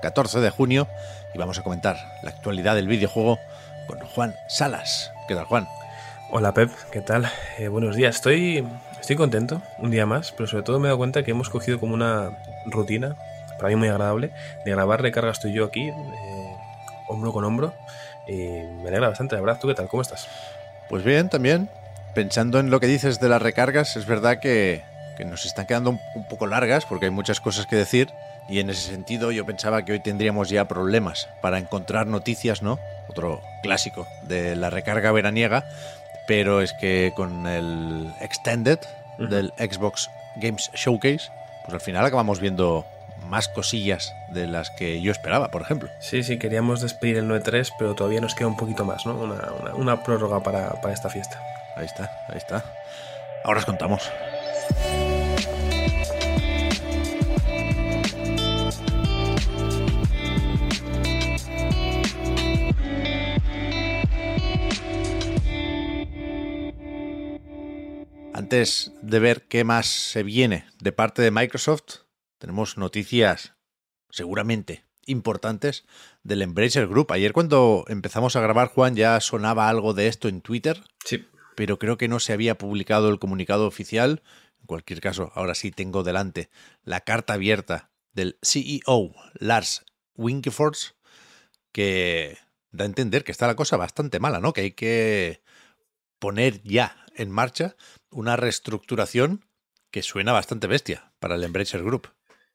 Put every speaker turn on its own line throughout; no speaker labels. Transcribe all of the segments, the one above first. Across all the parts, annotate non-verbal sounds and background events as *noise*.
14 de junio y vamos a comentar la actualidad del videojuego con Juan Salas. ¿Qué tal, Juan?
Hola Pep, ¿qué tal? Eh, buenos días, estoy, estoy contento, un día más, pero sobre todo me he dado cuenta que hemos cogido como una rutina, para mí muy agradable, de grabar recargas tú y yo aquí, eh, hombro con hombro, y me alegra bastante, la verdad. ¿Tú qué tal? ¿Cómo estás?
Pues bien, también. Pensando en lo que dices de las recargas, es verdad que, que nos están quedando un, un poco largas porque hay muchas cosas que decir y en ese sentido yo pensaba que hoy tendríamos ya problemas para encontrar noticias, ¿no? Otro clásico de la recarga veraniega, pero es que con el Extended del Xbox Games Showcase, pues al final acabamos viendo más cosillas de las que yo esperaba, por ejemplo.
Sí, sí, queríamos despedir el 9.3, pero todavía nos queda un poquito más, ¿no? Una, una, una prórroga para, para esta fiesta.
Ahí está, ahí está. Ahora os contamos. Antes de ver qué más se viene de parte de Microsoft, tenemos noticias seguramente importantes del Embracer Group. Ayer cuando empezamos a grabar, Juan, ya sonaba algo de esto en Twitter,
Sí.
pero creo que no se había publicado el comunicado oficial. En cualquier caso, ahora sí tengo delante la carta abierta del CEO Lars Winkefors, que da a entender que está la cosa bastante mala, ¿no? Que hay que poner ya en marcha una reestructuración que suena bastante bestia para el Embracer Group.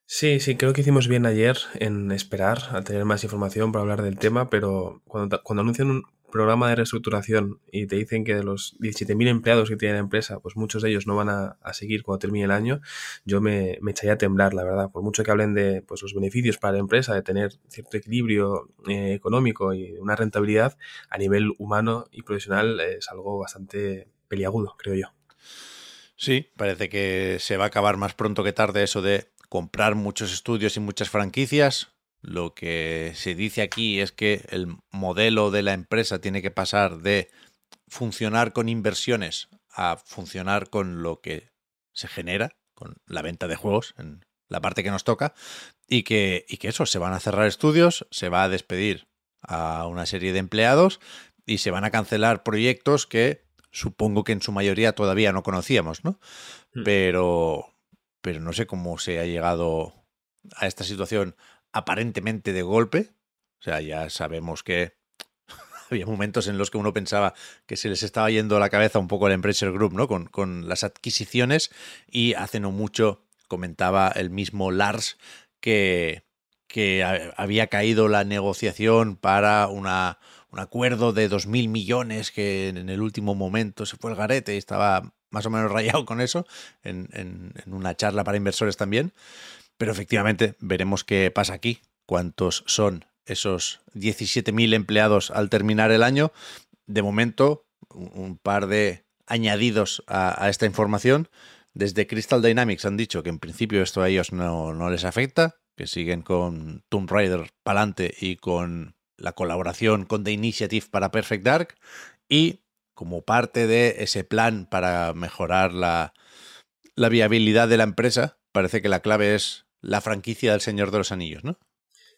Sí, sí, creo que hicimos bien ayer en esperar a tener más información para hablar del tema, pero cuando, anuncian un programa de reestructuración y te dicen que de los 17.000 empleados que tiene la empresa, pues muchos de ellos no van a, seguir cuando termine el año, yo me, me, echaría a temblar, la verdad. Por mucho que hablen de pues, los beneficios para la empresa, de tener cierto equilibrio eh, económico y una rentabilidad, a nivel humano y profesional es algo bastante peliagudo, creo yo.
Sí, parece que se va a acabar más pronto que tarde eso de comprar muchos estudios y muchas franquicias. Lo que se dice aquí es que el modelo de la empresa tiene que pasar de funcionar con inversiones a funcionar con lo que se genera, con la venta de juegos en la parte que nos toca, y que, y que eso, se van a cerrar estudios, se va a despedir a una serie de empleados y se van a cancelar proyectos que supongo que en su mayoría todavía no conocíamos, ¿no?
Mm.
Pero, pero no sé cómo se ha llegado a esta situación aparentemente de golpe. O sea, ya sabemos que *laughs* había momentos en los que uno pensaba que se les estaba yendo la cabeza un poco al Embracer Group, ¿no? Con, con las adquisiciones y hace no mucho comentaba el mismo Lars que, que había caído la negociación para una, un acuerdo de 2.000 millones que en el último momento se fue el garete y estaba más o menos rayado con eso en, una charla para inversores también. Pero efectivamente veremos qué pasa aquí, cuántos son esos 17.000 empleados al terminar el año. De momento, un par de añadidos a, a, esta información. Desde Crystal Dynamics han dicho que en principio esto a ellos no, no les afecta, que siguen con Tomb Raider palante y con la colaboración con The Initiative para Perfect Dark. Y como parte de ese plan para mejorar la, la viabilidad de la empresa, parece que la clave es la franquicia del Señor de los Anillos, ¿no?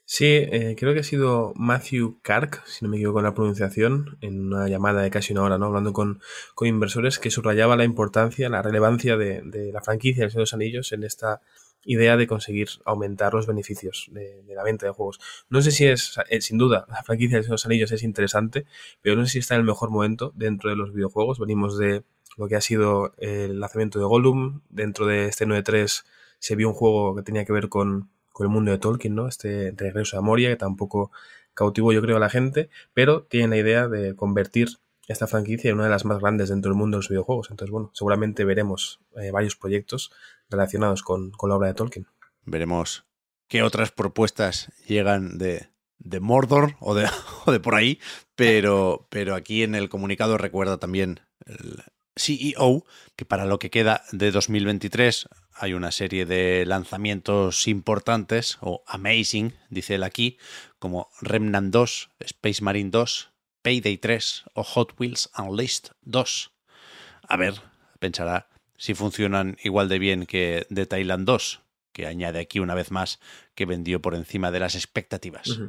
Sí, eh, creo que ha sido Matthew Kark, si no me equivoco en la pronunciación, en una llamada de casi una hora, ¿no? Hablando con, con inversores, que subrayaba la importancia, la relevancia de, de la franquicia del Señor de los Anillos en esta idea de conseguir aumentar los beneficios de, la venta de juegos. No sé si es, eh, sin duda, la franquicia de los Anillos es interesante, pero no sé si está en el mejor momento dentro de los videojuegos. Venimos de lo que ha sido el lanzamiento de Gollum, dentro de este 9.3 se vio un juego que tenía que ver con, con el mundo de Tolkien, ¿no? Este regreso a Moria, que tampoco cautivó yo creo a la gente, pero tienen la idea de convertir esta franquicia en una de las más grandes dentro del mundo de los videojuegos. Entonces, bueno, seguramente veremos eh, varios proyectos relacionados con, con, la obra de Tolkien.
Veremos qué otras propuestas llegan de, de Mordor o de, *laughs* o de por ahí, pero, pero aquí en el comunicado recuerda también el CEO que para lo que queda de 2023 hay una serie de lanzamientos importantes o amazing, dice él aquí, como Remnant 2, Space Marine 2, Payday 3 o Hot Wheels Unleashed 2. A ver, pensará si funcionan igual de bien que de Thailand 2, que añade aquí una vez más que vendió por encima de las expectativas.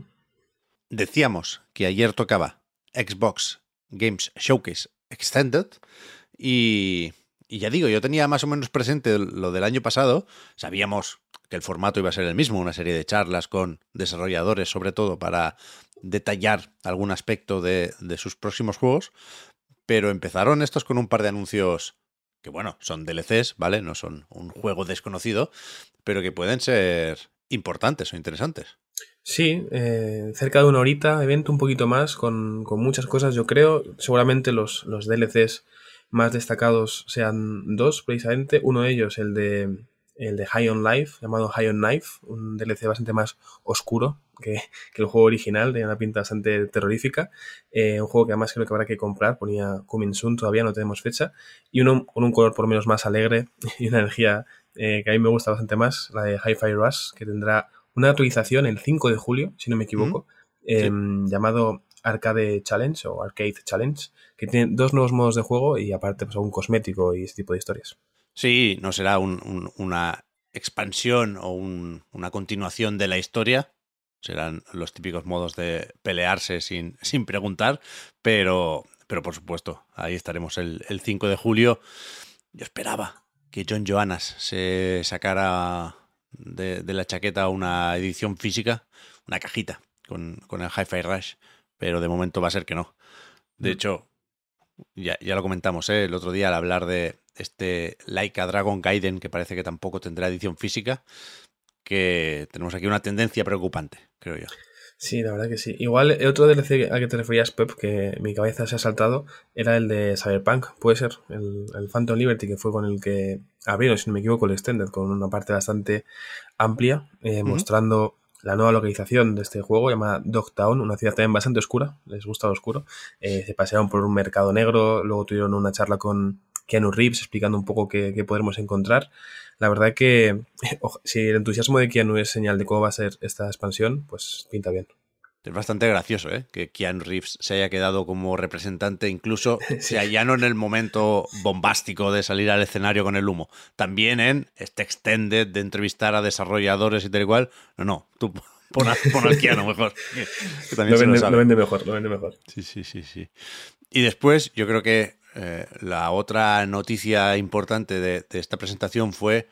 Decíamos que ayer tocaba Xbox Games Showcase Extended y, y ya digo, yo tenía más o menos presente lo del año pasado, sabíamos que el formato iba a ser el mismo, una serie de charlas con desarrolladores sobre todo para detallar algún aspecto de, de sus próximos juegos, pero empezaron estos con un par de anuncios que bueno, son DLCs, ¿vale? No son un juego desconocido, pero que pueden ser importantes o interesantes.
Sí, eh, cerca de una horita, evento un poquito más, con, con muchas cosas, yo creo. Seguramente los, los, DLCs más destacados sean dos, precisamente. Uno de ellos, el de, el de High on Life, llamado High on Knife, un DLC bastante más oscuro que, que el juego original, tenía una pinta bastante terrorífica. Eh, un juego que además creo que habrá que comprar, ponía Coming Soon, todavía no tenemos fecha. Y uno con un color por lo menos más alegre *laughs* y una energía eh, que a mí me gusta bastante más, la de Hi-Fi Rush, que tendrá una actualización el 5 de julio, si no me equivoco, eh, llamado Arcade Challenge o Arcade Challenge, que tiene dos nuevos modos de juego y aparte pues, un cosmético y ese tipo de historias.
Sí, no será un, un, una expansión o un, una continuación de la historia. Serán los típicos modos de pelearse sin, sin preguntar, pero, pero por supuesto, ahí estaremos el, el 5 de julio. Yo esperaba que John Johannes se sacara de, de, la chaqueta una edición física, una cajita con, con el Hi-Fi Rush, pero de momento va a ser que no. De mm. hecho, ya, ya, lo comentamos ¿eh? el otro día al hablar de este Laika Dragon Gaiden, que parece que tampoco tendrá edición física, que tenemos aquí una tendencia preocupante, creo yo.
Sí, la verdad que sí. Igual el otro DLC al que te referías, Pep, que mi cabeza se ha saltado, era el de Cyberpunk, puede ser, el, el Phantom Liberty, que fue con el que abrieron, si no me equivoco, el Extended, con una parte bastante amplia, eh, uh -huh. mostrando la nueva localización de este juego, llamada Dogtown, una ciudad también bastante oscura, les gusta lo oscuro. Eh, se pasearon por un mercado negro, luego tuvieron una charla con Keanu Reeves explicando un poco qué, qué podremos encontrar. La verdad que *laughs* si el entusiasmo de Keanu es señal de cómo va a ser esta expansión, pues pinta bien.
Es bastante gracioso, ¿eh? Que Keanu Reeves se haya quedado como representante, incluso, *laughs* sí. sea, ya no en el momento bombástico de salir al escenario con el humo, también en este extended de entrevistar a desarrolladores y tal y cual. No, no, tú *laughs* pon, a, pon al Keanu mejor.
Que lo, vende, lo, lo, vende, mejor, lo vende mejor.
Sí, sí, sí, sí. Y después, yo creo que eh, la otra noticia importante de, de esta presentación fue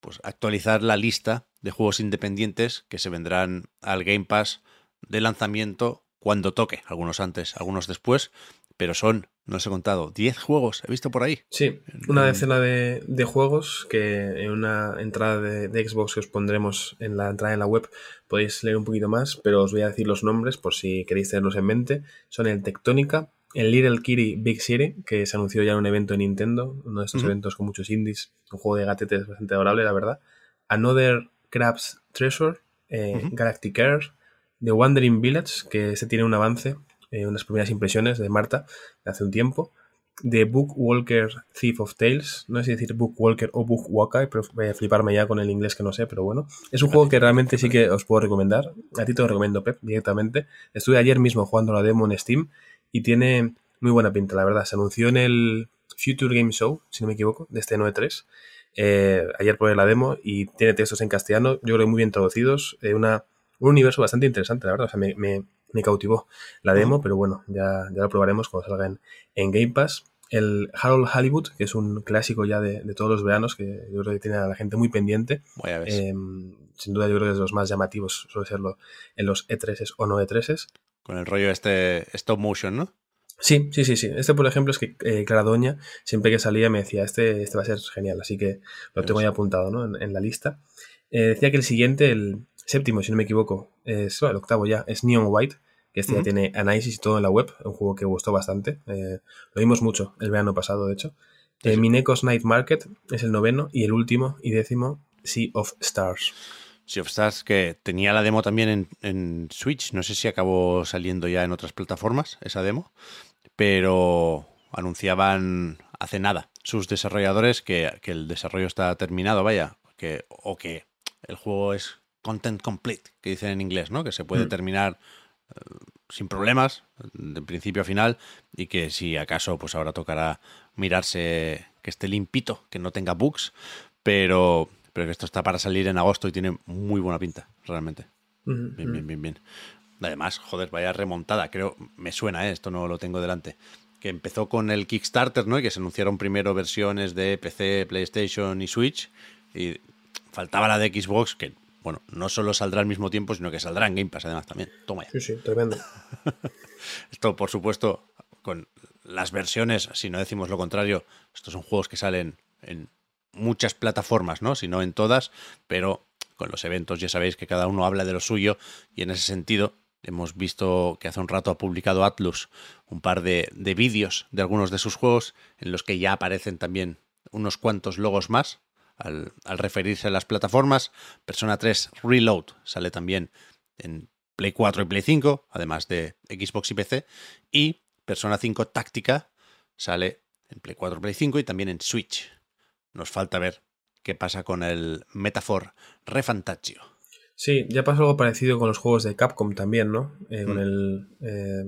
pues, actualizar la lista de juegos independientes que se vendrán al Game Pass de lanzamiento cuando toque, algunos antes, algunos después, pero son, no os he contado, 10 juegos, he visto por ahí.
Sí, una decena de, de juegos que en una entrada de, de, Xbox que os pondremos en la entrada en la web podéis leer un poquito más, pero os voy a decir los nombres por si queréis tenerlos en mente. Son el Tectónica, el Little Kitty Big City, que se anunció ya en un evento de Nintendo, uno de estos uh -huh. eventos con muchos indies, un juego de gatetes bastante adorable, la verdad. Another Crab's Treasure, eh, uh -huh. Galactic Air, The Wandering Village, que se tiene un avance, eh, unas primeras impresiones de Marta de hace un tiempo. The Bookwalker Thief of Tales, no sé si decir Bookwalker o Bookwalker, pero voy a fliparme ya con el inglés que no sé, pero bueno. Es un juego que realmente sí que os puedo recomendar. A ti te lo recomiendo, Pep, directamente. Estuve ayer mismo jugando la demo en Steam y tiene muy buena pinta, la verdad. Se anunció en el Future Game Show, si no me equivoco, de este 9.3. Eh, ayer probé la demo y tiene textos en castellano, yo creo muy bien traducidos. Eh, una un universo bastante interesante, la verdad. O sea, me, me, me cautivó la demo, pero bueno, ya, ya lo probaremos cuando salga en, en, Game Pass. El Harold Hollywood, que es un clásico ya de, de, todos los veranos, que yo creo que tiene a la gente muy pendiente. Eh, sin duda, yo creo que es de los más llamativos, suele serlo en los E3s o no E3s.
Con el rollo este stop motion, ¿no?
Sí, sí, sí, sí. Este, por ejemplo, es que eh, Clara Doña, siempre que salía, me decía, este, este va a ser genial, así que lo tengo ya apuntado ¿no? en, en la lista. Eh, decía que el siguiente, el, séptimo, si no me equivoco, es el octavo ya, es Neon White, que este uh -huh. ya tiene análisis y todo en la web, un juego que gustó bastante. Eh, lo vimos mucho el verano pasado, de hecho. Sí, eh, Minecos Night Market es el noveno y el último y décimo, Sea of Stars.
Sea of Stars que tenía la demo también en, en, Switch. No sé si acabó saliendo ya en otras plataformas esa demo, pero anunciaban hace nada sus desarrolladores que, que el desarrollo está terminado, vaya, que, o que el juego es content complete, que dicen en inglés, ¿no? Que se puede mm. terminar eh, sin problemas, de principio a final, y que si acaso, pues ahora tocará mirarse que esté limpito, que no tenga bugs, pero, pero que esto está para salir en agosto y tiene muy buena pinta, realmente. Bien, bien, bien, bien. Además, joder, vaya remontada, creo, me suena, ¿eh? esto no lo tengo delante. Que empezó con el Kickstarter, ¿no? Y que se anunciaron primero versiones de PC, PlayStation y Switch. Y faltaba la de Xbox, que bueno, no solo saldrá al mismo tiempo, sino que saldrá en Game Pass además también. Toma ya.
Sí, sí, tremendo. *laughs*
Esto, por supuesto, con las versiones, si no decimos lo contrario, estos son juegos que salen en muchas plataformas, ¿no? Si no en todas, pero con los eventos ya sabéis que cada uno habla de lo suyo y en ese sentido hemos visto que hace un rato ha publicado Atlus un par de, de vídeos de algunos de sus juegos en los que ya aparecen también unos cuantos logos más al, referirse a las plataformas. Persona 3 Reload sale también en Play 4 y Play 5, además de Xbox y PC. Y Persona 5 Táctica sale en Play 4, Play 5 y también en Switch. Nos falta ver qué pasa con el Metafor Refantagio.
Sí, ya pasó algo parecido con los juegos de Capcom también, ¿no? Eh, con mm. el. Eh,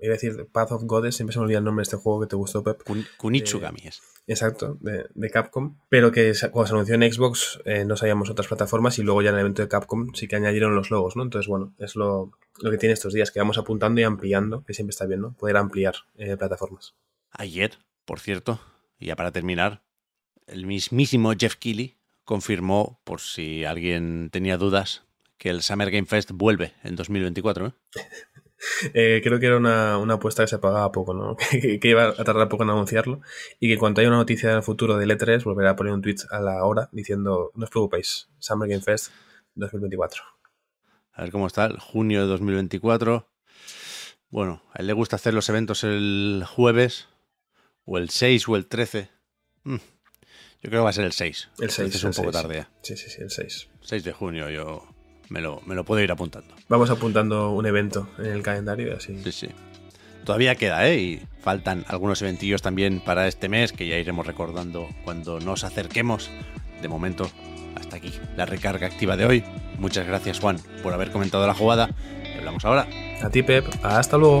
iba a decir Path of Goddess, siempre se me olvida el nombre de este juego que te gustó, Pep.
Kunichugami es.
Exacto, de, Capcom. Pero que cuando se anunció en Xbox eh, no sabíamos otras plataformas y luego ya en el evento de Capcom sí que añadieron los logos, ¿no? Entonces, bueno, es lo, que tiene estos días, que vamos apuntando y ampliando, que siempre está bien, ¿no? Poder ampliar plataformas.
Ayer, por cierto, y ya para terminar, el mismísimo Jeff Keighley confirmó, por si alguien tenía dudas, que el Summer Game Fest vuelve en 2024. ¿eh? *laughs*
eh, creo que era una, apuesta que se pagaba poco, ¿no? *laughs* que, iba a tardar poco en anunciarlo y que cuando haya una noticia en el futuro del E3 volverá a poner un tweet a la hora diciendo no os preocupéis, Summer Game Fest 2024.
A ver cómo está el junio de 2024. Bueno, a él le gusta hacer los eventos el jueves o el 6 o el 13. Yo creo que va a ser el 6.
El 6.
Es un poco tarde.
Sí, sí, sí, el 6.
6 de junio, yo me lo, me lo puedo ir apuntando.
Vamos apuntando un evento en el calendario y así.
Sí, sí. Todavía queda, ¿eh? Y faltan algunos eventillos también para este mes que ya iremos recordando cuando nos acerquemos. De momento, hasta aquí la recarga activa de hoy. Muchas gracias, Juan, por haber comentado la jugada. Hablamos ahora.
A ti, Pep. Hasta luego.